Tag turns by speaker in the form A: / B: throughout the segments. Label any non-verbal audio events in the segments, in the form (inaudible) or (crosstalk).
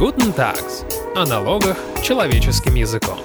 A: Guten Tags. О налогах человеческим языком.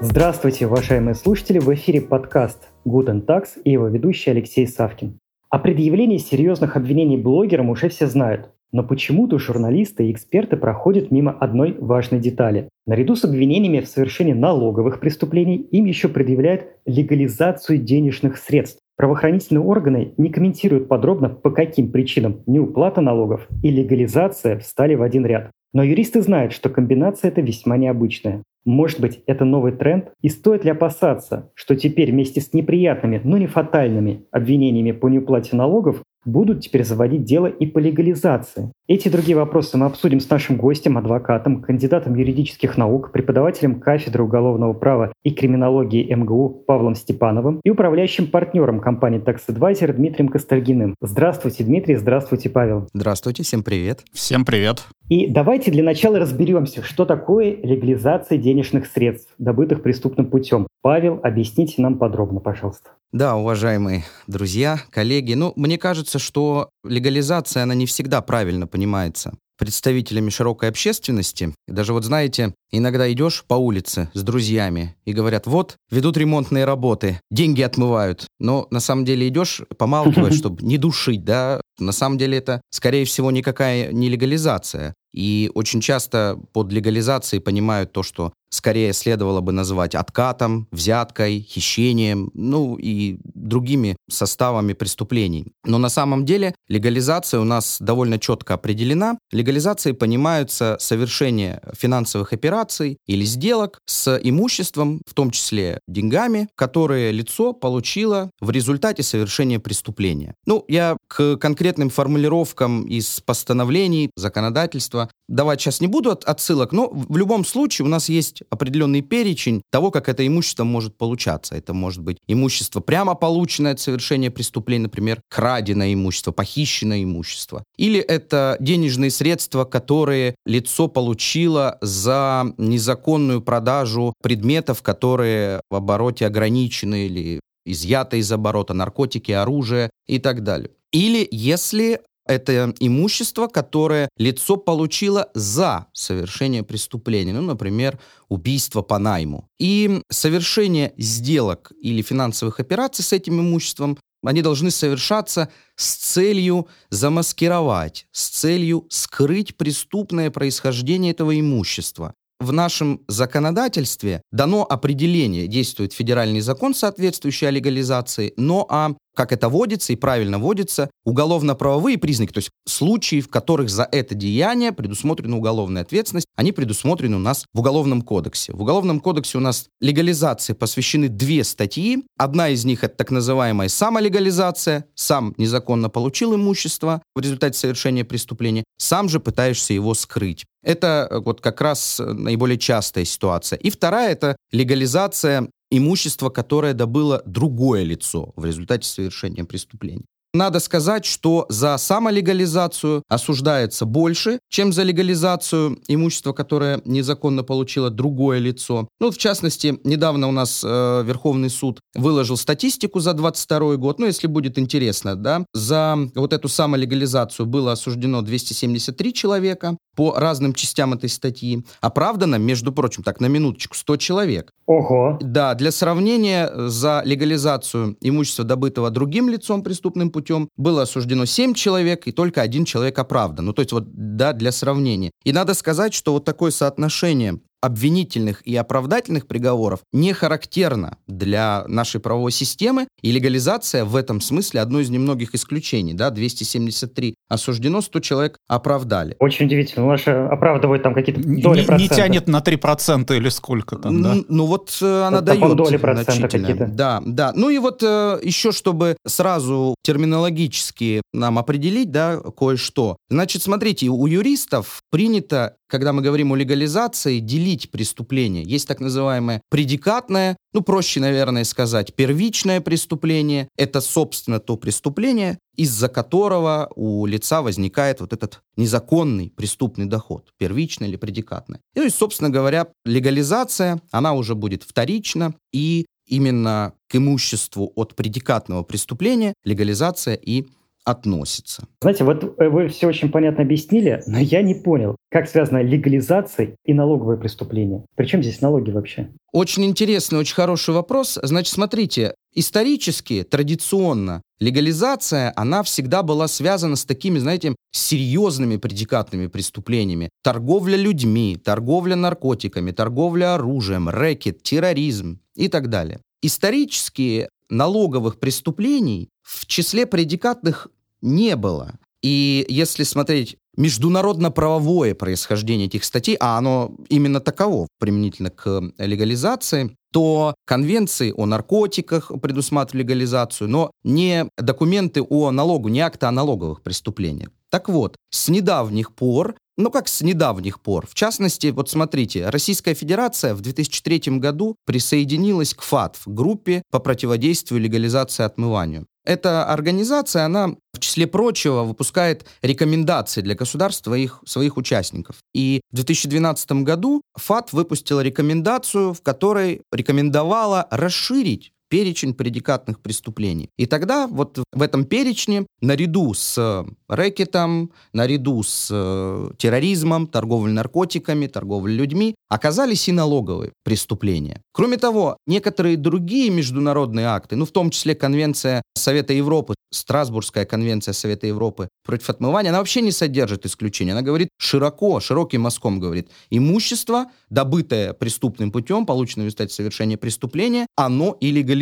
B: Здравствуйте, уважаемые слушатели! В эфире подкаст Guten Tax и его ведущий Алексей Савкин. О предъявлении серьезных обвинений блогерам уже все знают. Но почему-то журналисты и эксперты проходят мимо одной важной детали. Наряду с обвинениями в совершении налоговых преступлений им еще предъявляют легализацию денежных средств. Правоохранительные органы не комментируют подробно, по каким причинам неуплата налогов и легализация встали в один ряд. Но юристы знают, что комбинация эта весьма необычная. Может быть, это новый тренд? И стоит ли опасаться, что теперь вместе с неприятными, но не фатальными обвинениями по неуплате налогов будут теперь заводить дело и по легализации. Эти и другие вопросы мы обсудим с нашим гостем, адвокатом, кандидатом юридических наук, преподавателем кафедры уголовного права и криминологии МГУ Павлом Степановым и управляющим партнером компании Tax Advisor Дмитрием Костальгиным. Здравствуйте, Дмитрий, здравствуйте, Павел.
C: Здравствуйте, всем привет.
D: Всем привет.
B: И давайте для начала разберемся, что такое легализация денежных средств, добытых преступным путем. Павел, объясните нам подробно, пожалуйста.
C: Да, уважаемые друзья, коллеги, ну, мне кажется, что легализация, она не всегда правильно понимается представителями широкой общественности. Даже вот знаете, иногда идешь по улице с друзьями и говорят, вот, ведут ремонтные работы, деньги отмывают. Но на самом деле идешь, помалкивать, (laughs) чтобы не душить, да. На самом деле это, скорее всего, никакая не легализация. И очень часто под легализацией понимают то, что скорее следовало бы называть откатом, взяткой, хищением, ну и другими составами преступлений. Но на самом деле легализация у нас довольно четко определена. Легализацией понимаются совершение финансовых операций или сделок с имуществом, в том числе деньгами, которые лицо получило в результате совершения преступления. Ну, я к конкретным формулировкам из постановлений, законодательства давать сейчас не буду отсылок, но в любом случае у нас есть определенный перечень того, как это имущество может получаться. Это может быть имущество прямо полученное от совершения преступления, например, краденое имущество, похищенное имущество. Или это денежные средства, которые лицо получило за незаконную продажу предметов, которые в обороте ограничены или изъято из оборота, наркотики, оружие и так далее. Или если это имущество, которое лицо получило за совершение преступления, ну, например, убийство по найму. И совершение сделок или финансовых операций с этим имуществом они должны совершаться с целью замаскировать, с целью скрыть преступное происхождение этого имущества. В нашем законодательстве дано определение, действует федеральный закон, соответствующий о легализации, но о как это водится и правильно водится, уголовно-правовые признаки, то есть случаи, в которых за это деяние предусмотрена уголовная ответственность, они предусмотрены у нас в Уголовном кодексе. В Уголовном кодексе у нас легализации посвящены две статьи. Одна из них это так называемая самолегализация, сам незаконно получил имущество в результате совершения преступления, сам же пытаешься его скрыть. Это э, вот как раз наиболее частая ситуация. И вторая — это легализация имущество, которое добыло другое лицо в результате совершения преступления. Надо сказать, что за самолегализацию осуждается больше, чем за легализацию имущества, которое незаконно получило другое лицо. Ну, в частности, недавно у нас э, Верховный суд выложил статистику за 22 год. Ну, если будет интересно, да, за вот эту самолегализацию было осуждено 273 человека по разным частям этой статьи. Оправдано, между прочим, так, на минуточку, 100 человек.
B: Ого.
C: Да, для сравнения, за легализацию имущества, добытого другим лицом преступным путем, было осуждено 7 человек, и только один человек оправдан. Ну, то есть вот, да, для сравнения. И надо сказать, что вот такое соотношение обвинительных и оправдательных приговоров не характерна для нашей правовой системы, и легализация в этом смысле одно из немногих исключений. Да, 273 осуждено, 100 человек оправдали.
B: Очень удивительно. У вас оправдывают там какие-то доли
D: не,
B: процента.
D: Не тянет на 3% или сколько там, да?
C: Ну вот э, она
B: там
C: дает
B: доли процента какие-то.
C: Да, да. Ну и вот э, еще, чтобы сразу терминологически нам определить, да, кое-что. Значит, смотрите, у юристов принято когда мы говорим о легализации, делить преступление. Есть так называемое предикатное, ну, проще, наверное, сказать, первичное преступление. Это, собственно, то преступление, из-за которого у лица возникает вот этот незаконный преступный доход, первичное или предикатное. И, ну, и, собственно говоря, легализация, она уже будет вторична, и именно к имуществу от предикатного преступления легализация и относится.
B: Знаете, вот э, вы все очень понятно объяснили, но я не понял, как связана легализация и налоговые преступления. Причем здесь налоги вообще?
C: Очень интересный, очень хороший вопрос. Значит, смотрите, исторически, традиционно, легализация, она всегда была связана с такими, знаете, серьезными предикатными преступлениями. Торговля людьми, торговля наркотиками, торговля оружием, рэкет, терроризм и так далее. Исторически налоговых преступлений в числе предикатных не было. И если смотреть международно-правовое происхождение этих статей, а оно именно таково применительно к легализации, то конвенции о наркотиках предусматривали легализацию, но не документы о налогу, не акты о налоговых преступлениях. Так вот, с недавних пор ну, как с недавних пор. В частности, вот смотрите, Российская Федерация в 2003 году присоединилась к ФАТФ, группе по противодействию легализации отмыванию. Эта организация, она, в числе прочего, выпускает рекомендации для государства их, своих участников. И в 2012 году ФАТ выпустила рекомендацию, в которой рекомендовала расширить перечень предикатных преступлений. И тогда вот в этом перечне наряду с рэкетом, наряду с э, терроризмом, торговлей наркотиками, торговлей людьми оказались и налоговые преступления. Кроме того, некоторые другие международные акты, ну в том числе Конвенция Совета Европы, Страсбургская конвенция Совета Европы против отмывания, она вообще не содержит исключения. Она говорит широко, широким мазком говорит, имущество, добытое преступным путем, полученное в результате совершения преступления, оно и легализуется.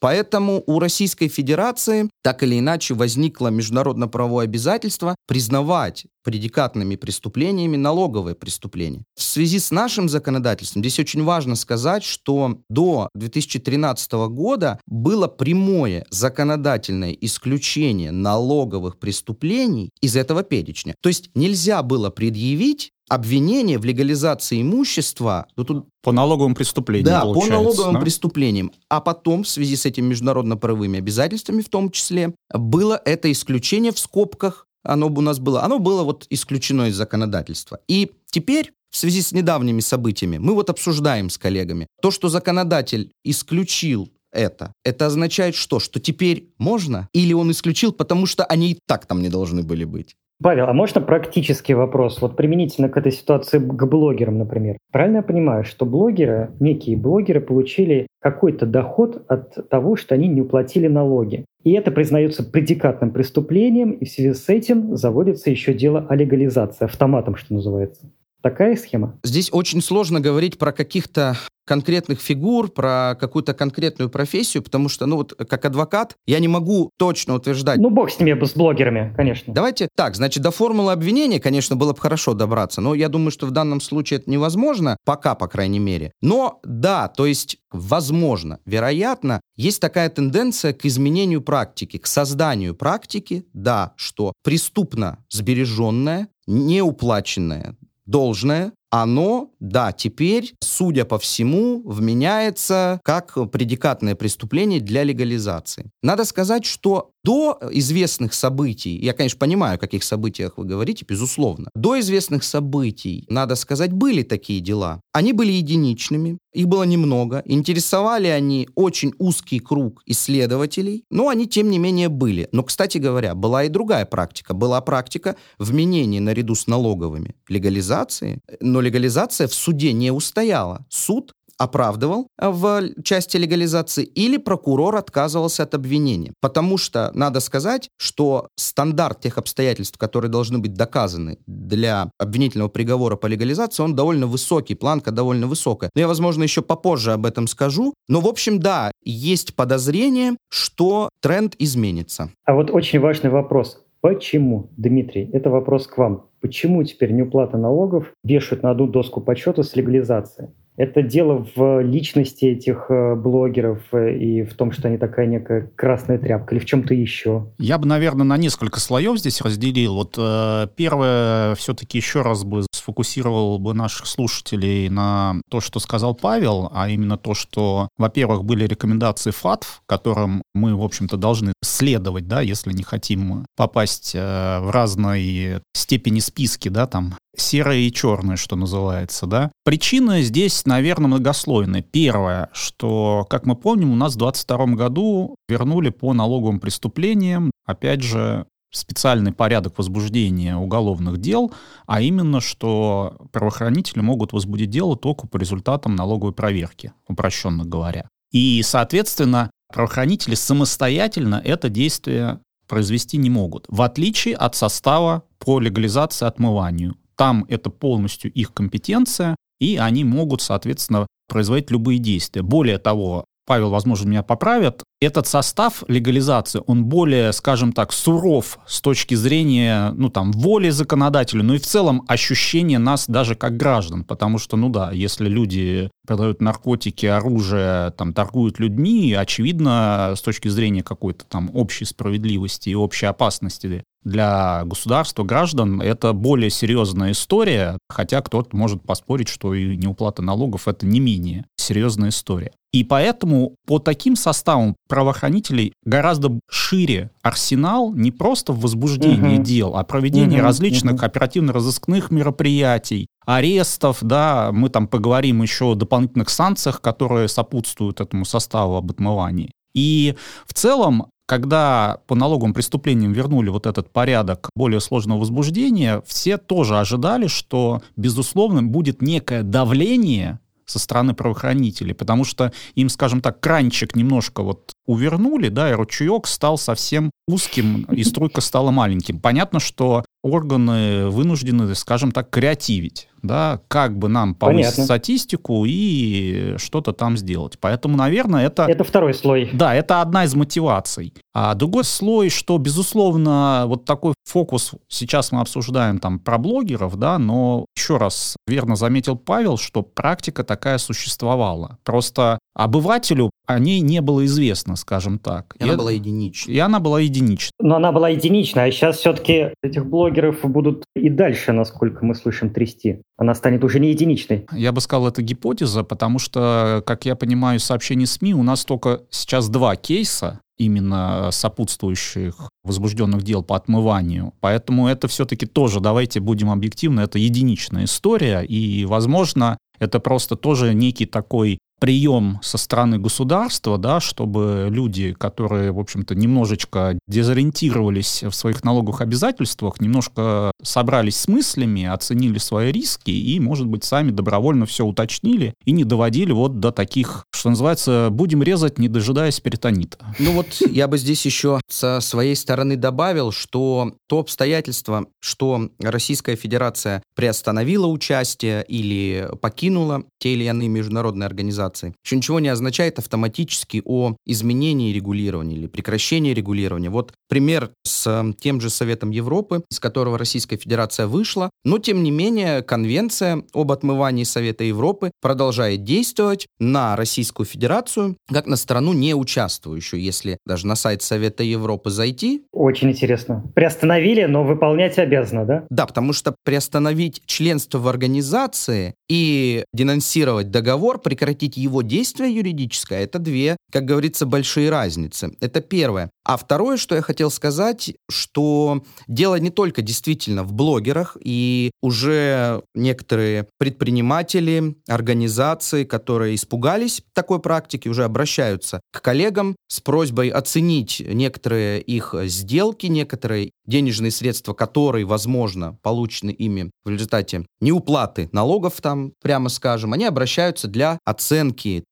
C: Поэтому у Российской Федерации так или иначе возникло международно-правовое обязательство признавать предикатными преступлениями налоговые преступления. В связи с нашим законодательством здесь очень важно сказать, что до 2013 года было прямое законодательное исключение налоговых преступлений из этого перечня. То есть нельзя было предъявить обвинение в легализации имущества.
D: Ну, тут по налоговым преступлениям,
C: Да, по налоговым да? преступлениям. А потом, в связи с этими международно-правовыми обязательствами в том числе, было это исключение в скобках оно у нас было, оно было вот исключено из законодательства. И теперь в связи с недавними событиями мы вот обсуждаем с коллегами то, что законодатель исключил это. Это означает что? Что теперь можно? Или он исключил, потому что они и так там не должны были быть?
B: Павел, а можно практический вопрос, вот применительно к этой ситуации к блогерам, например? Правильно я понимаю, что блогеры, некие блогеры получили какой-то доход от того, что они не уплатили налоги. И это признается предикатным преступлением, и в связи с этим заводится еще дело о легализации, автоматом, что называется. Такая схема?
C: Здесь очень сложно говорить про каких-то конкретных фигур, про какую-то конкретную профессию, потому что, ну вот, как адвокат, я не могу точно утверждать.
B: Ну, бог с ними, с блогерами, конечно.
C: Давайте так, значит, до формулы обвинения, конечно, было бы хорошо добраться, но я думаю, что в данном случае это невозможно, пока, по крайней мере. Но да, то есть, возможно, вероятно, есть такая тенденция к изменению практики, к созданию практики, да, что преступно сбереженное, неуплаченное должное, оно, да, теперь, судя по всему, вменяется как предикатное преступление для легализации. Надо сказать, что до известных событий, я, конечно, понимаю, о каких событиях вы говорите, безусловно, до известных событий, надо сказать, были такие дела. Они были единичными, их было немного, интересовали они очень узкий круг исследователей, но они, тем не менее, были. Но, кстати говоря, была и другая практика. Была практика вменения наряду с налоговыми легализации, но легализация в суде не устояла. Суд оправдывал в части легализации или прокурор отказывался от обвинения. Потому что надо сказать, что стандарт тех обстоятельств, которые должны быть доказаны для обвинительного приговора по легализации, он довольно высокий, планка довольно высокая. Но я, возможно, еще попозже об этом скажу. Но, в общем, да, есть подозрение, что тренд изменится.
B: А вот очень важный вопрос. Почему, Дмитрий, это вопрос к вам. Почему теперь неуплата налогов вешают на одну доску почета с легализацией? Это дело в личности этих э, блогеров э, и в том, что они такая некая красная тряпка или в чем-то еще?
D: Я бы, наверное, на несколько слоев здесь разделил. Вот э, первое, все-таки еще раз бы сфокусировал бы наших слушателей на то, что сказал Павел, а именно то, что, во-первых, были рекомендации ФАТФ, которым мы, в общем-то, должны следовать, да, если не хотим попасть э, в разные степени списки, да, там серое и черное, что называется, да. Причины здесь, наверное, многослойные. Первое, что, как мы помним, у нас в 2022 году вернули по налоговым преступлениям, опять же, специальный порядок возбуждения уголовных дел, а именно, что правоохранители могут возбудить дело только по результатам налоговой проверки, упрощенно говоря. И, соответственно, правоохранители самостоятельно это действие произвести не могут, в отличие от состава по легализации отмыванию. Там это полностью их компетенция, и они могут, соответственно, производить любые действия. Более того, Павел, возможно, меня поправят, этот состав легализации, он более, скажем так, суров с точки зрения, ну, там, воли законодателя, ну и в целом ощущения нас даже как граждан, потому что, ну да, если люди продают наркотики, оружие, там, торгуют людьми, очевидно, с точки зрения какой-то там общей справедливости и общей опасности для государства, граждан, это более серьезная история, хотя кто-то может поспорить, что и неуплата налогов это не менее серьезная история. И поэтому по таким составам правоохранителей гораздо шире арсенал не просто в возбуждении угу. дел, а проведении угу, различных угу. оперативно-розыскных мероприятий, арестов, да, мы там поговорим еще о дополнительных санкциях, которые сопутствуют этому составу об отмывании. И в целом когда по налоговым преступлениям вернули вот этот порядок более сложного возбуждения, все тоже ожидали, что, безусловно, будет некое давление со стороны правоохранителей, потому что им, скажем так, кранчик немножко вот увернули, да, и ручеек стал совсем узким, и струйка стала маленьким. Понятно, что органы вынуждены, скажем так, креативить, да, как бы нам повысить Понятно. статистику и что-то там сделать. Поэтому, наверное, это...
B: Это второй слой.
D: Да, это одна из мотиваций. А другой слой, что, безусловно, вот такой фокус, сейчас мы обсуждаем там про блогеров, да, но еще раз верно заметил Павел, что практика такая существовала. Просто обывателю о ней не было известно, скажем так.
C: И, и она была единичной.
D: И она была единичной.
B: Но она была единичной, а сейчас все-таки этих блогеров будут и дальше, насколько мы слышим, трясти. Она станет уже не единичной.
D: Я бы сказал, это гипотеза, потому что, как я понимаю, сообщений СМИ у нас только сейчас два кейса, именно сопутствующих возбужденных дел по отмыванию. Поэтому это все-таки тоже, давайте будем объективны, это единичная история, и, возможно, это просто тоже некий такой прием со стороны государства, да, чтобы люди, которые, в общем-то, немножечко дезориентировались в своих налоговых обязательствах, немножко собрались с мыслями, оценили свои риски и, может быть, сами добровольно все уточнили и не доводили вот до таких, что называется, будем резать, не дожидаясь перитонита.
C: Ну вот я бы здесь еще со своей стороны добавил, что то обстоятельство, что Российская Федерация приостановила участие или покинула те или иные международные организации, регуляции. Еще ничего не означает автоматически о изменении регулирования или прекращении регулирования. Вот пример с эм, тем же Советом Европы, из которого Российская Федерация вышла, но тем не менее конвенция об отмывании Совета Европы продолжает действовать на Российскую Федерацию, как на страну не участвующую, если даже на сайт Совета Европы зайти.
B: Очень интересно. Приостановили, но выполнять обязаны, да?
C: Да, потому что приостановить членство в организации и денонсировать договор, прекратить его действие юридическое, это две, как говорится, большие разницы. Это первое. А второе, что я хотел сказать, что дело не только действительно в блогерах, и уже некоторые предприниматели, организации, которые испугались такой практики, уже обращаются к коллегам с просьбой оценить некоторые их сделки, некоторые денежные средства, которые, возможно, получены ими в результате неуплаты налогов, там, прямо скажем, они обращаются для оценки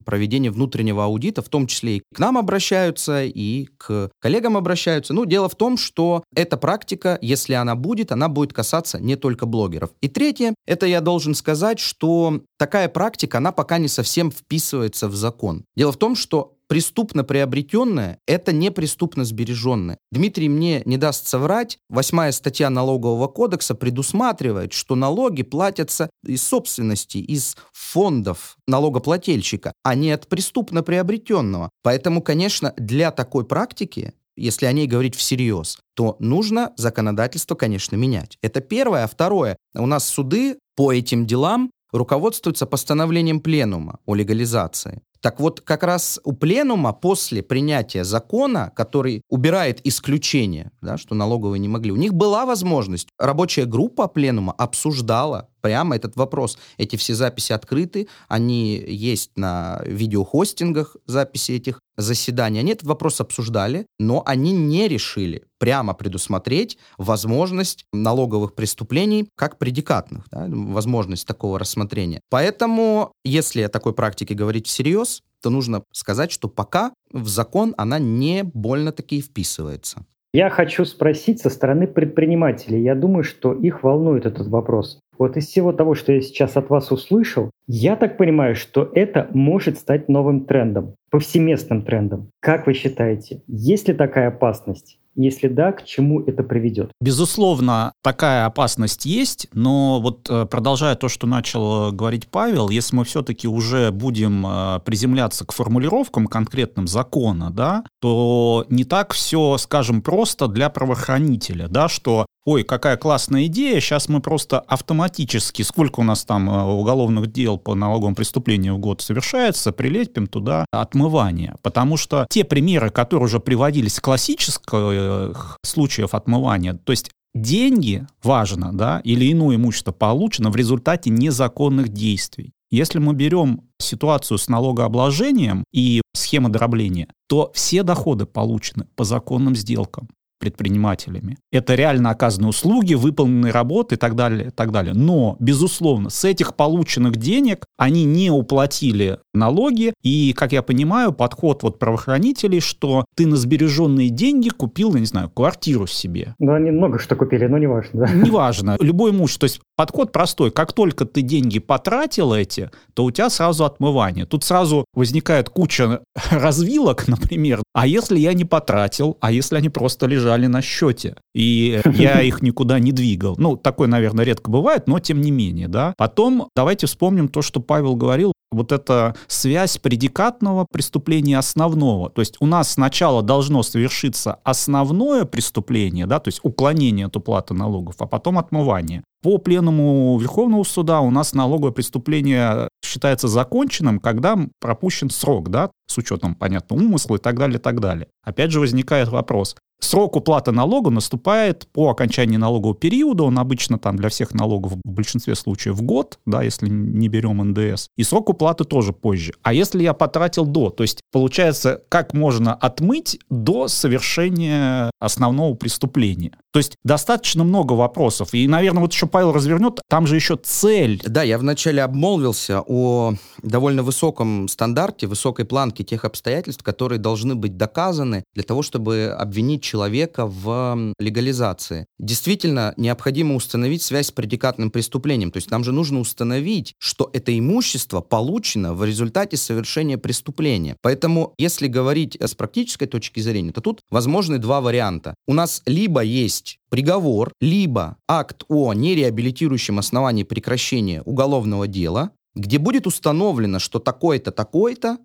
C: проведения внутреннего аудита, в том числе и к нам обращаются, и к коллегам обращаются. Ну, дело в том, что эта практика, если она будет, она будет касаться не только блогеров. И третье, это я должен сказать, что такая практика, она пока не совсем вписывается в закон. Дело в том, что преступно приобретенное – это не преступно сбереженное. Дмитрий мне не даст соврать, восьмая статья налогового кодекса предусматривает, что налоги платятся из собственности, из фондов налогоплательщика, а не от преступно приобретенного. Поэтому, конечно, для такой практики если о ней говорить всерьез, то нужно законодательство, конечно, менять. Это первое. А второе, у нас суды по этим делам руководствуются постановлением пленума о легализации. Так вот, как раз у пленума после принятия закона, который убирает исключение, да, что налоговые не могли, у них была возможность. Рабочая группа пленума обсуждала прямо этот вопрос. Эти все записи открыты, они есть на видеохостингах, записи этих заседаний. Они этот вопрос обсуждали, но они не решили прямо предусмотреть возможность налоговых преступлений как предикатных, да, возможность такого рассмотрения. Поэтому, если о такой практике говорить всерьез, то нужно сказать, что пока в закон она не больно-таки вписывается.
B: Я хочу спросить со стороны предпринимателей. Я думаю, что их волнует этот вопрос. Вот из всего того, что я сейчас от вас услышал, я так понимаю, что это может стать новым трендом, повсеместным трендом. Как вы считаете, есть ли такая опасность? Если да, к чему это приведет?
D: Безусловно, такая опасность есть, но вот э, продолжая то, что начал э, говорить Павел, если мы все-таки уже будем э, приземляться к формулировкам конкретным закона, да, то не так все, скажем, просто для правоохранителя, да, что ой, какая классная идея, сейчас мы просто автоматически, сколько у нас там уголовных дел по налоговым преступлениям в год совершается, прилепим туда отмывание. Потому что те примеры, которые уже приводились классических случаев отмывания, то есть деньги, важно, да, или иное имущество получено в результате незаконных действий. Если мы берем ситуацию с налогообложением и схема дробления, то все доходы получены по законным сделкам предпринимателями. Это реально оказанные услуги, выполненные работы и так далее, и так далее. Но, безусловно, с этих полученных денег они не уплатили налоги, и, как я понимаю, подход вот правоохранителей, что ты на сбереженные деньги купил, я не знаю, квартиру себе.
B: Ну, они много что купили, но неважно. Да?
D: Неважно. Любой имущество. То есть подход простой. Как только ты деньги потратил эти, то у тебя сразу отмывание. Тут сразу возникает куча (laughs) развилок, например. А если я не потратил? А если они просто лежат лежали на счете, и я (laughs) их никуда не двигал. Ну, такое, наверное, редко бывает, но тем не менее, да. Потом давайте вспомним то, что Павел говорил, вот эта связь предикатного преступления основного. То есть у нас сначала должно совершиться основное преступление, да, то есть уклонение от уплаты налогов, а потом отмывание. По пленуму Верховного суда у нас налоговое преступление считается законченным, когда пропущен срок, да, с учетом, понятно, умысла и так далее, и так далее. Опять же возникает вопрос, Срок уплаты налога наступает по окончании налогового периода, он обычно там для всех налогов в большинстве случаев год, да, если не берем НДС, и срок уплаты тоже позже. А если я потратил до, то есть получается, как можно отмыть до совершения основного преступления? То есть достаточно много вопросов. И, наверное, вот еще Павел развернет, там же еще цель.
C: Да, я вначале обмолвился о довольно высоком стандарте, высокой планке тех обстоятельств, которые должны быть доказаны для того, чтобы обвинить человека в легализации. Действительно, необходимо установить связь с предикатным преступлением. То есть нам же нужно установить, что это имущество получено в результате совершения преступления. Поэтому, если говорить с практической точки зрения, то тут возможны два варианта. У нас либо есть приговор, либо акт о нереабилитирующем основании прекращения уголовного дела, где будет установлено, что такой-то, такой-то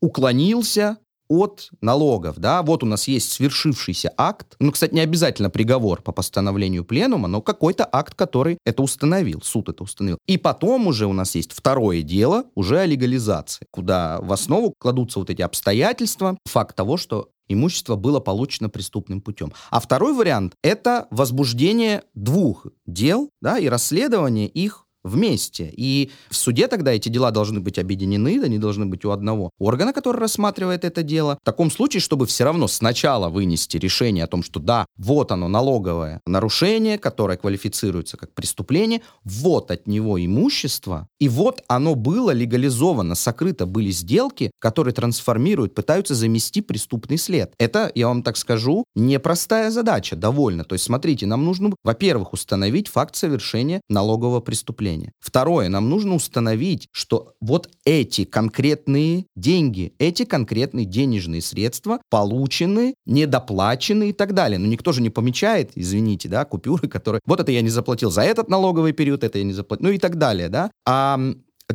C: уклонился от налогов, да, вот у нас есть свершившийся акт, ну, кстати, не обязательно приговор по постановлению пленума, но какой-то акт, который это установил, суд это установил. И потом уже у нас есть второе дело, уже о легализации, куда в основу кладутся вот эти обстоятельства, факт того, что имущество было получено преступным путем. А второй вариант – это возбуждение двух дел да, и расследование их вместе. И в суде тогда эти дела должны быть объединены, они должны быть у одного органа, который рассматривает это дело. В таком случае, чтобы все равно сначала вынести решение о том, что да, вот оно налоговое нарушение, которое квалифицируется как преступление, вот от него имущество, и вот оно было легализовано, сокрыто были сделки, которые трансформируют, пытаются замести преступный след. Это, я вам так скажу, непростая задача, довольно. То есть, смотрите, нам нужно, во-первых, установить факт совершения налогового преступления преступления. Второе, нам нужно установить, что вот эти конкретные деньги, эти конкретные денежные средства получены, недоплачены и так далее. Но никто же не помечает, извините, да, купюры, которые... Вот это я не заплатил за этот налоговый период, это я не заплатил, ну и так далее, да. А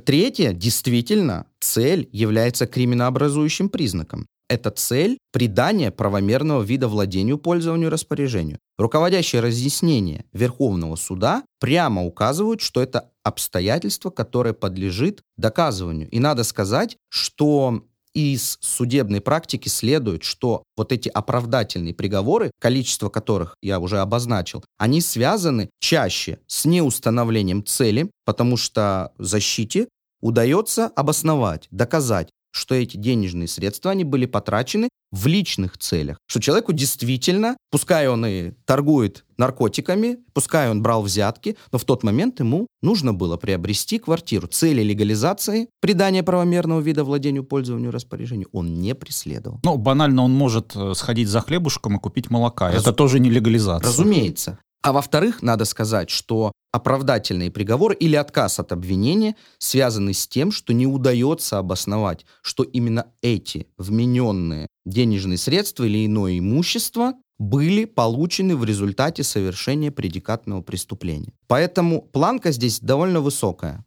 C: Третье, действительно, цель является криминообразующим признаком. Эта цель придания правомерного вида владению, пользованию, распоряжению. Руководящее разъяснение Верховного суда прямо указывают, что это обстоятельство, которое подлежит доказыванию. И надо сказать, что из судебной практики следует, что вот эти оправдательные приговоры, количество которых я уже обозначил, они связаны чаще с неустановлением цели, потому что защите удается обосновать, доказать, что эти денежные средства, они были потрачены в личных целях. Что человеку действительно, пускай он и торгует наркотиками, пускай он брал взятки, но в тот момент ему нужно было приобрести квартиру. Цели легализации, придания правомерного вида владению, пользованию, распоряжению он не преследовал.
D: Ну, банально он может э, сходить за хлебушком и купить молока. Раз... Это тоже не легализация.
C: Разумеется. А во-вторых, надо сказать, что оправдательные приговоры или отказ от обвинения связаны с тем, что не удается обосновать, что именно эти вмененные денежные средства или иное имущество были получены в результате совершения предикатного преступления. Поэтому планка здесь довольно высокая.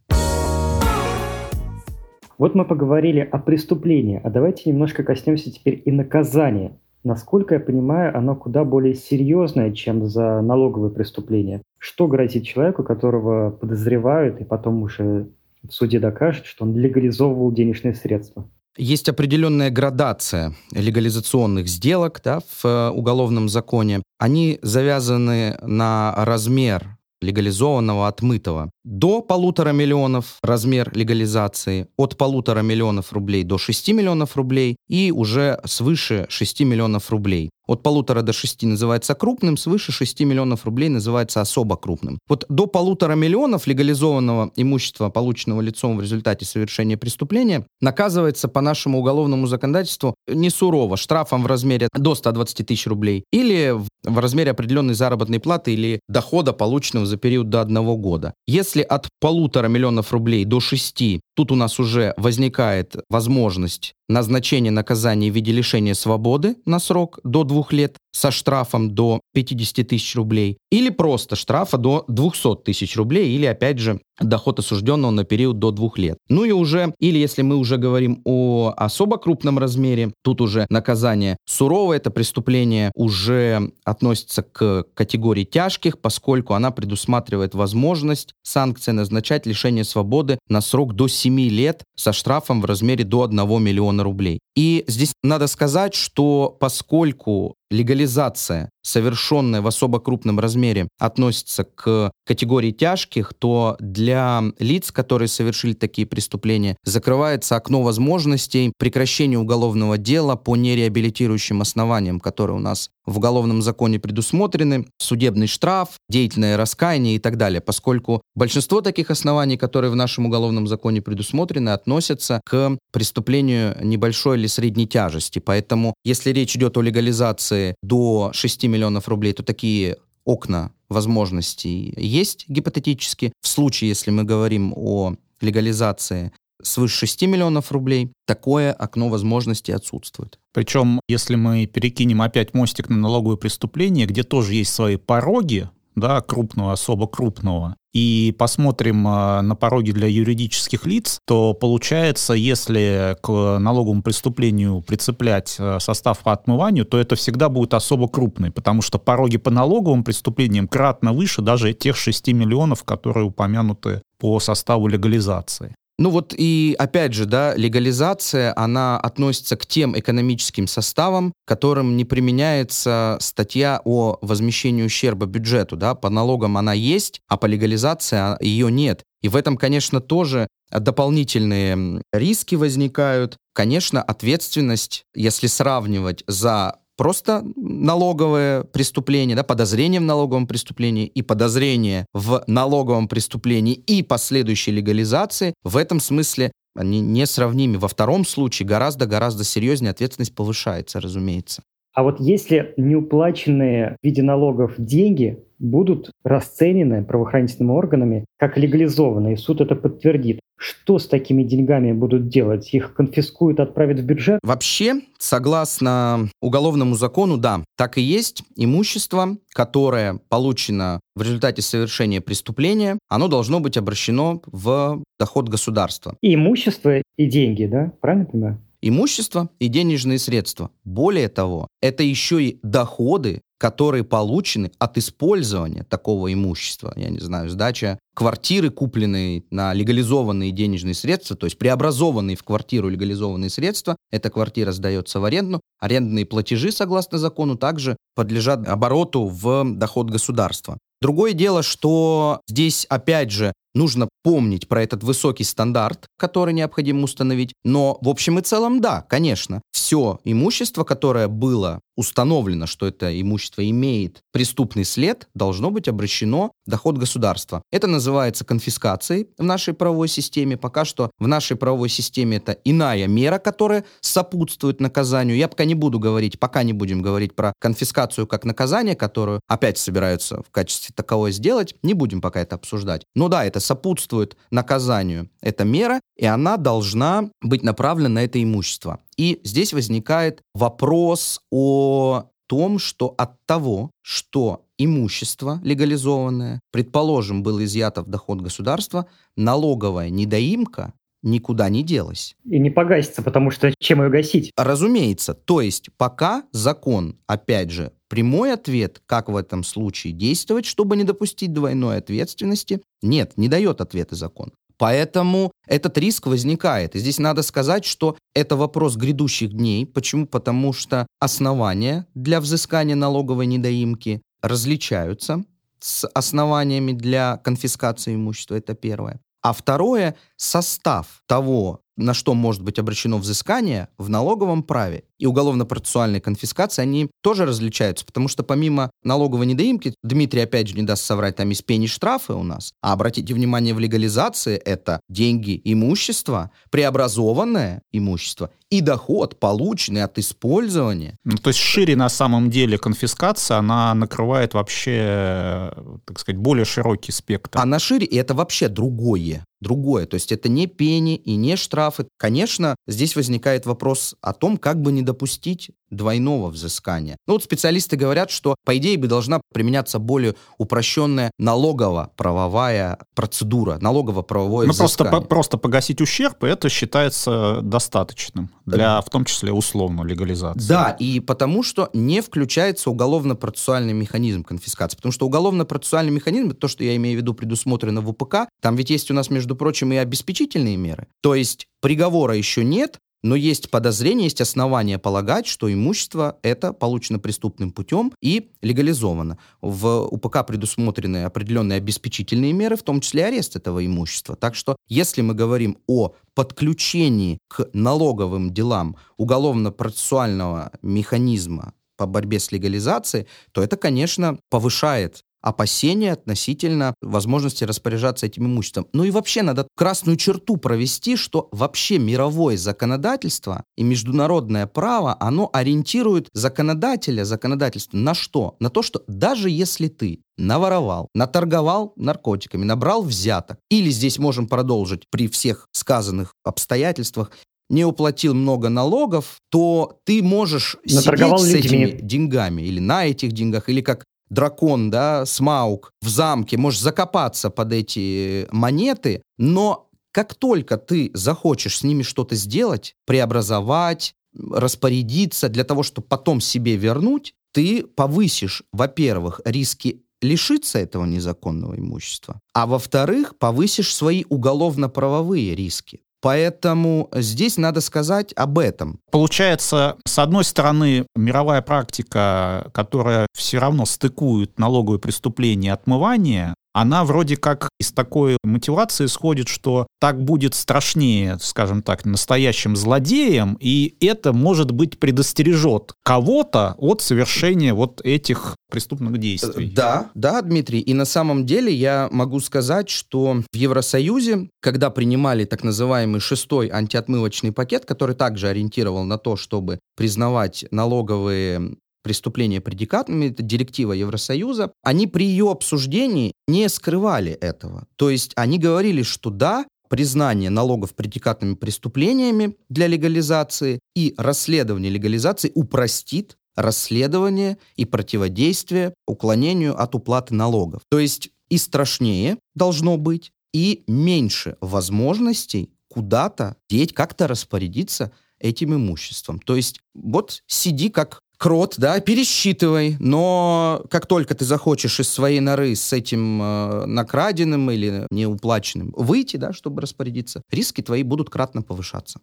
B: Вот мы поговорили о преступлении, а давайте немножко коснемся теперь и наказания. Насколько я понимаю, оно куда более серьезное, чем за налоговые преступления. Что грозит человеку, которого подозревают и потом уже в суде докажет, что он легализовывал денежные средства?
C: Есть определенная градация легализационных сделок да, в э, уголовном законе. Они завязаны на размер легализованного отмытого. До полутора миллионов размер легализации, от полутора миллионов рублей до 6 миллионов рублей и уже свыше 6 миллионов рублей от полутора до шести называется крупным, свыше 6 миллионов рублей называется особо крупным. Вот до полутора миллионов легализованного имущества, полученного лицом в результате совершения преступления, наказывается по нашему уголовному законодательству не сурово, штрафом в размере до 120 тысяч рублей или в размере определенной заработной платы или дохода, полученного за период до одного года. Если от полутора миллионов рублей до шести, тут у нас уже возникает возможность назначения наказания в виде лишения свободы на срок до двух лет со штрафом до 50 тысяч рублей, или просто штрафа до 200 тысяч рублей, или, опять же, доход осужденного на период до двух лет. Ну и уже, или если мы уже говорим о особо крупном размере, тут уже наказание суровое, это преступление уже относится к категории тяжких, поскольку она предусматривает возможность санкции назначать лишение свободы на срок до 7 лет со штрафом в размере до 1 миллиона рублей. И здесь надо сказать, что поскольку легализация, совершенная в особо крупном размере, относится к категории тяжких, то для лиц, которые совершили такие преступления, закрывается окно возможностей прекращения уголовного дела по нереабилитирующим основаниям, которые у нас в уголовном законе предусмотрены, судебный штраф, деятельное раскаяние и так далее, поскольку большинство таких оснований, которые в нашем уголовном законе предусмотрены, относятся к преступлению небольшой или средней тяжести. Поэтому, если речь идет о легализации до 6 миллионов рублей, то такие окна возможностей есть гипотетически. В случае, если мы говорим о легализации свыше 6 миллионов рублей, такое окно возможностей отсутствует.
D: Причем, если мы перекинем опять мостик на налоговое преступление, где тоже есть свои пороги, да, крупного, особо крупного, и посмотрим а, на пороги для юридических лиц, то получается, если к налоговому преступлению прицеплять а, состав по отмыванию, то это всегда будет особо крупный, потому что пороги по налоговым преступлениям кратно выше даже тех 6 миллионов, которые упомянуты по составу легализации.
C: Ну вот и опять же, да, легализация, она относится к тем экономическим составам, которым не применяется статья о возмещении ущерба бюджету, да, по налогам она есть, а по легализации а, ее нет. И в этом, конечно, тоже дополнительные риски возникают. Конечно, ответственность, если сравнивать за просто налоговое преступление, да, подозрение в налоговом преступлении и подозрение в налоговом преступлении и последующей легализации, в этом смысле они несравнимы. Во втором случае гораздо-гораздо серьезнее ответственность повышается, разумеется.
B: А вот если неуплаченные в виде налогов деньги будут расценены правоохранительными органами как легализованные, и суд это подтвердит, что с такими деньгами будут делать? Их конфискуют, отправят в бюджет?
C: Вообще, согласно уголовному закону, да, так и есть. Имущество, которое получено в результате совершения преступления, оно должно быть обращено в доход государства.
B: И имущество, и деньги, да? Правильно понимаю?
C: имущество и денежные средства. Более того, это еще и доходы, которые получены от использования такого имущества. Я не знаю, сдача квартиры, купленные на легализованные денежные средства, то есть преобразованные в квартиру легализованные средства, эта квартира сдается в аренду. Арендные платежи, согласно закону, также подлежат обороту в доход государства. Другое дело, что здесь, опять же, нужно помнить про этот высокий стандарт, который необходимо установить. Но в общем и целом, да, конечно, все имущество, которое было установлено, что это имущество имеет преступный след, должно быть обращено доход государства. Это называется конфискацией в нашей правовой системе. Пока что в нашей правовой системе это иная мера, которая сопутствует наказанию. Я пока не буду говорить, пока не будем говорить про конфискацию как наказание, которую опять собираются в качестве таковой сделать. Не будем пока это обсуждать. Но да, это сопутствует наказанию. эта мера, и она должна быть направлена на это имущество. И здесь возникает вопрос о том, что от того, что имущество легализованное, предположим, было изъято в доход государства, налоговая недоимка никуда не делась.
B: И не погасится, потому что чем ее гасить?
C: Разумеется. То есть пока закон, опять же, прямой ответ, как в этом случае действовать, чтобы не допустить двойной ответственности, нет, не дает ответа закон. Поэтому этот риск возникает. И здесь надо сказать, что это вопрос грядущих дней. Почему? Потому что основания для взыскания налоговой недоимки различаются с основаниями для конфискации имущества. Это первое. А второе, состав того, на что может быть обращено взыскание в налоговом праве и уголовно-процессуальной конфискации, они тоже различаются, потому что помимо налоговой недоимки, Дмитрий опять же не даст соврать, там есть пени штрафы у нас, а обратите внимание, в легализации это деньги, имущество, преобразованное имущество и доход, полученный от использования.
D: Ну, то есть шире на самом деле конфискация, она накрывает вообще, так сказать, более широкий спектр.
C: Она шире, и это вообще другое другое. То есть это не пени и не штрафы. Конечно, здесь возникает вопрос о том, как бы не допустить двойного взыскания. Ну вот специалисты говорят, что по идее бы должна применяться более упрощенная налогово-правовая процедура, налогово-правовое
D: ну,
C: взыскание.
D: Просто, просто погасить ущерб, это считается достаточным для, в том числе, условно легализации.
C: Да, и потому что не включается уголовно-процессуальный механизм конфискации. Потому что уголовно-процессуальный механизм, это то, что я имею в виду, предусмотрено в УПК, там ведь есть у нас, между прочим, и обеспечительные меры. То есть приговора еще нет, но есть подозрение, есть основания полагать, что имущество это получено преступным путем и легализовано. В УПК предусмотрены определенные обеспечительные меры, в том числе арест этого имущества. Так что, если мы говорим о подключении к налоговым делам уголовно-процессуального механизма по борьбе с легализацией, то это, конечно, повышает опасения относительно возможности распоряжаться этим имуществом. Ну и вообще надо красную черту провести, что вообще мировое законодательство и международное право, оно ориентирует законодателя, законодательство на что? На то, что даже если ты наворовал, наторговал наркотиками, набрал взяток, или здесь можем продолжить при всех сказанных обстоятельствах, не уплатил много налогов, то ты можешь Наторговал сидеть с этими деньгами или на этих деньгах, или как дракон, да, Смаук в замке, можешь закопаться под эти монеты, но как только ты захочешь с ними что-то сделать, преобразовать, распорядиться для того, чтобы потом себе вернуть, ты повысишь, во-первых, риски лишиться этого незаконного имущества, а во-вторых, повысишь свои уголовно-правовые риски. Поэтому здесь надо сказать об этом.
D: Получается, с одной стороны, мировая практика, которая все равно стыкует налоговые преступления и отмывание, она вроде как из такой мотивации исходит, что так будет страшнее, скажем так, настоящим злодеям, и это, может быть, предостережет кого-то от совершения вот этих преступных действий.
C: Да, да, Дмитрий. И на самом деле я могу сказать, что в Евросоюзе, когда принимали так называемый шестой антиотмывочный пакет, который также ориентировал на то, чтобы признавать налоговые преступления предикатными, это директива Евросоюза, они при ее обсуждении не скрывали этого. То есть они говорили, что да, признание налогов предикатными преступлениями для легализации и расследование легализации упростит расследование и противодействие уклонению от уплаты налогов. То есть и страшнее должно быть, и меньше возможностей куда-то деть, как-то распорядиться этим имуществом. То есть вот сиди как крот, да, пересчитывай, но как только ты захочешь из своей норы с этим э, накраденным или неуплаченным выйти, да, чтобы распорядиться, риски твои будут кратно повышаться.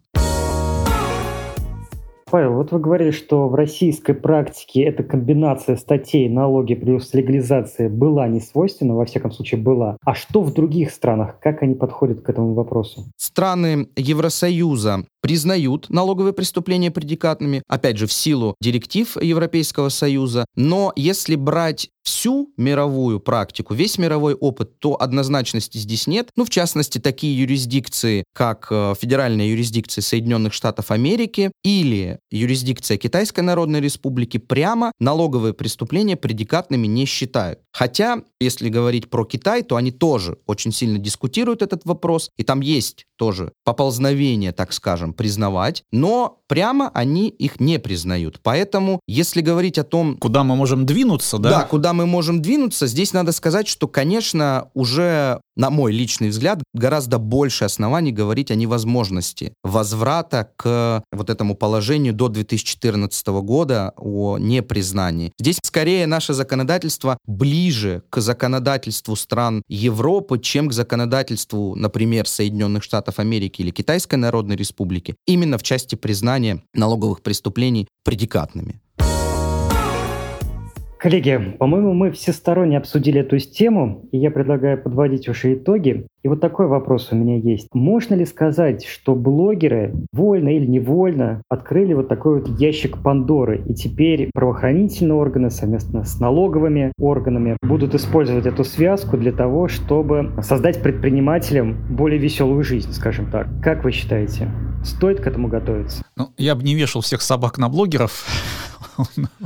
B: Павел, вот вы говорили, что в российской практике эта комбинация статей налоги плюс легализация была не свойственна, во всяком случае была. А что в других странах? Как они подходят к этому вопросу?
C: Страны Евросоюза признают налоговые преступления предикатными, опять же, в силу директив Европейского Союза. Но если брать всю мировую практику, весь мировой опыт, то однозначности здесь нет. Ну, в частности, такие юрисдикции, как э, федеральная юрисдикция Соединенных Штатов Америки или юрисдикция Китайской Народной Республики прямо налоговые преступления предикатными не считают. Хотя, если говорить про Китай, то они тоже очень сильно дискутируют этот вопрос, и там есть тоже поползновение, так скажем, признавать, но прямо они их не признают. Поэтому, если говорить о том...
D: Куда мы можем двинуться, да?
C: Да, куда мы можем двинуться, здесь надо сказать, что, конечно, уже, на мой личный взгляд, гораздо больше оснований говорить о невозможности возврата к вот этому положению до 2014 года о непризнании. Здесь скорее наше законодательство ближе к законодательству стран Европы, чем к законодательству, например, Соединенных Штатов Америки или Китайской Народной Республики, именно в части признания налоговых преступлений предикатными.
B: Коллеги, по-моему, мы всесторонне обсудили эту тему, и я предлагаю подводить уже итоги. И вот такой вопрос у меня есть. Можно ли сказать, что блогеры вольно или невольно открыли вот такой вот ящик Пандоры, и теперь правоохранительные органы совместно с налоговыми органами будут использовать эту связку для того, чтобы создать предпринимателям более веселую жизнь, скажем так. Как вы считаете? Стоит к этому готовиться?
D: Ну, я бы не вешал всех собак на блогеров.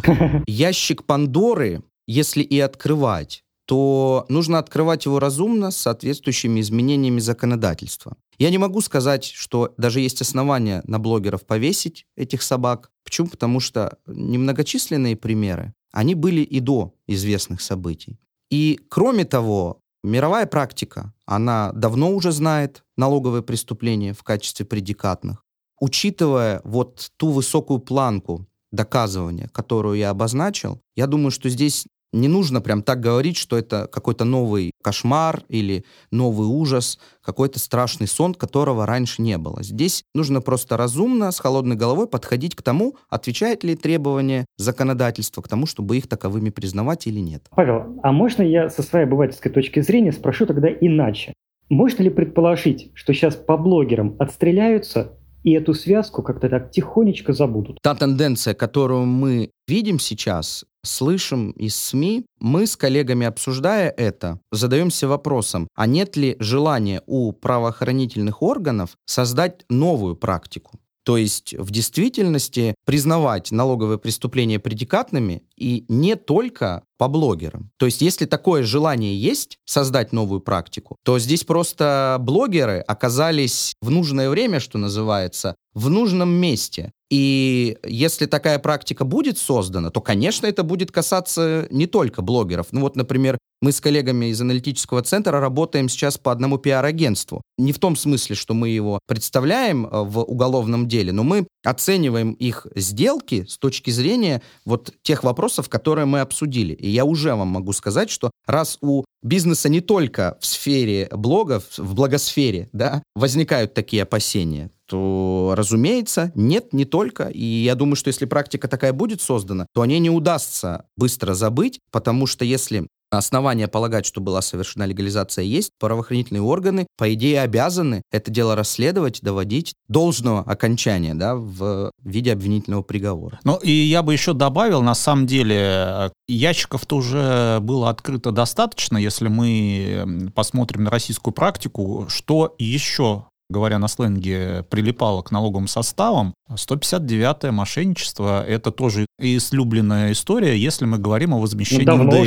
D: (laughs)
C: Ящик Пандоры, если и открывать, то нужно открывать его разумно с соответствующими изменениями законодательства. Я не могу сказать, что даже есть основания на блогеров повесить этих собак. Почему? Потому что немногочисленные примеры, они были и до известных событий. И кроме того, мировая практика, она давно уже знает налоговые преступления в качестве предикатных. Учитывая вот ту высокую планку доказывания, которую я обозначил, я думаю, что здесь не нужно прям так говорить, что это какой-то новый кошмар или новый ужас, какой-то страшный сон, которого раньше не было. Здесь нужно просто разумно, с холодной головой подходить к тому, отвечает ли требования законодательства к тому, чтобы их таковыми признавать или нет.
B: Павел, а можно я со своей обывательской точки зрения спрошу тогда иначе? Можно ли предположить, что сейчас по блогерам отстреляются и эту связку как-то так тихонечко забудут.
C: Та тенденция, которую мы видим сейчас, слышим из СМИ, мы с коллегами, обсуждая это, задаемся вопросом, а нет ли желания у правоохранительных органов создать новую практику? То есть в действительности признавать налоговые преступления предикатными и не только по блогерам. То есть если такое желание есть создать новую практику, то здесь просто блогеры оказались в нужное время, что называется, в нужном месте. И если такая практика будет создана, то, конечно, это будет касаться не только блогеров. Ну вот, например, мы с коллегами из аналитического центра работаем сейчас по одному пиар-агентству. Не в том смысле, что мы его представляем э, в уголовном деле, но мы оцениваем их сделки с точки зрения вот тех вопросов, которые мы обсудили. И я уже вам могу сказать, что раз у бизнеса не только в сфере блогов, в благосфере, да, возникают такие опасения, то, разумеется, нет, не только. И я думаю, что если практика такая будет создана, то о ней не удастся быстро забыть, потому что если основания полагать, что была совершена легализация есть, правоохранительные органы, по идее, обязаны это дело расследовать, доводить должного окончания да, в виде обвинительного приговора.
D: Ну и я бы еще добавил, на самом деле, ящиков-то уже было открыто достаточно, если мы посмотрим на российскую практику, что еще говоря на сленге, прилипало к налоговым составам. 159-е мошенничество — это тоже излюбленная история, если мы говорим о возмещении
B: ну, давно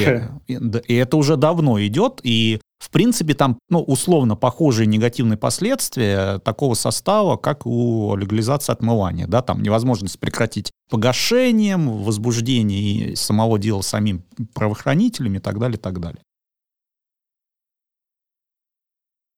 D: НДС. И это уже давно идет, и в принципе, там, ну, условно, похожие негативные последствия такого состава, как у легализации отмывания, да, там невозможность прекратить погашением, возбуждение самого дела самим правоохранителями и так далее, и так далее.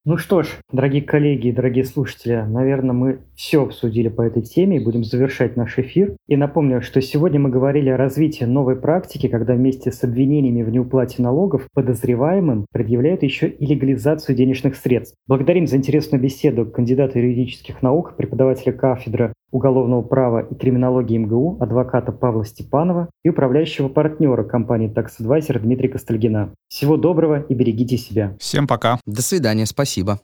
B: Ну что ж, дорогие коллеги и дорогие слушатели, наверное, мы все обсудили по этой теме и будем завершать наш эфир. И напомню, что сегодня мы говорили о развитии новой практики, когда вместе с обвинениями в неуплате налогов подозреваемым предъявляют еще и легализацию денежных средств. Благодарим за интересную беседу кандидата юридических наук, преподавателя кафедры уголовного права и криминологии МГУ, адвоката Павла Степанова и управляющего партнера компании Tax Advisor Дмитрия Костальгина. Всего доброго и берегите себя.
D: Всем пока.
C: До свидания, спасибо.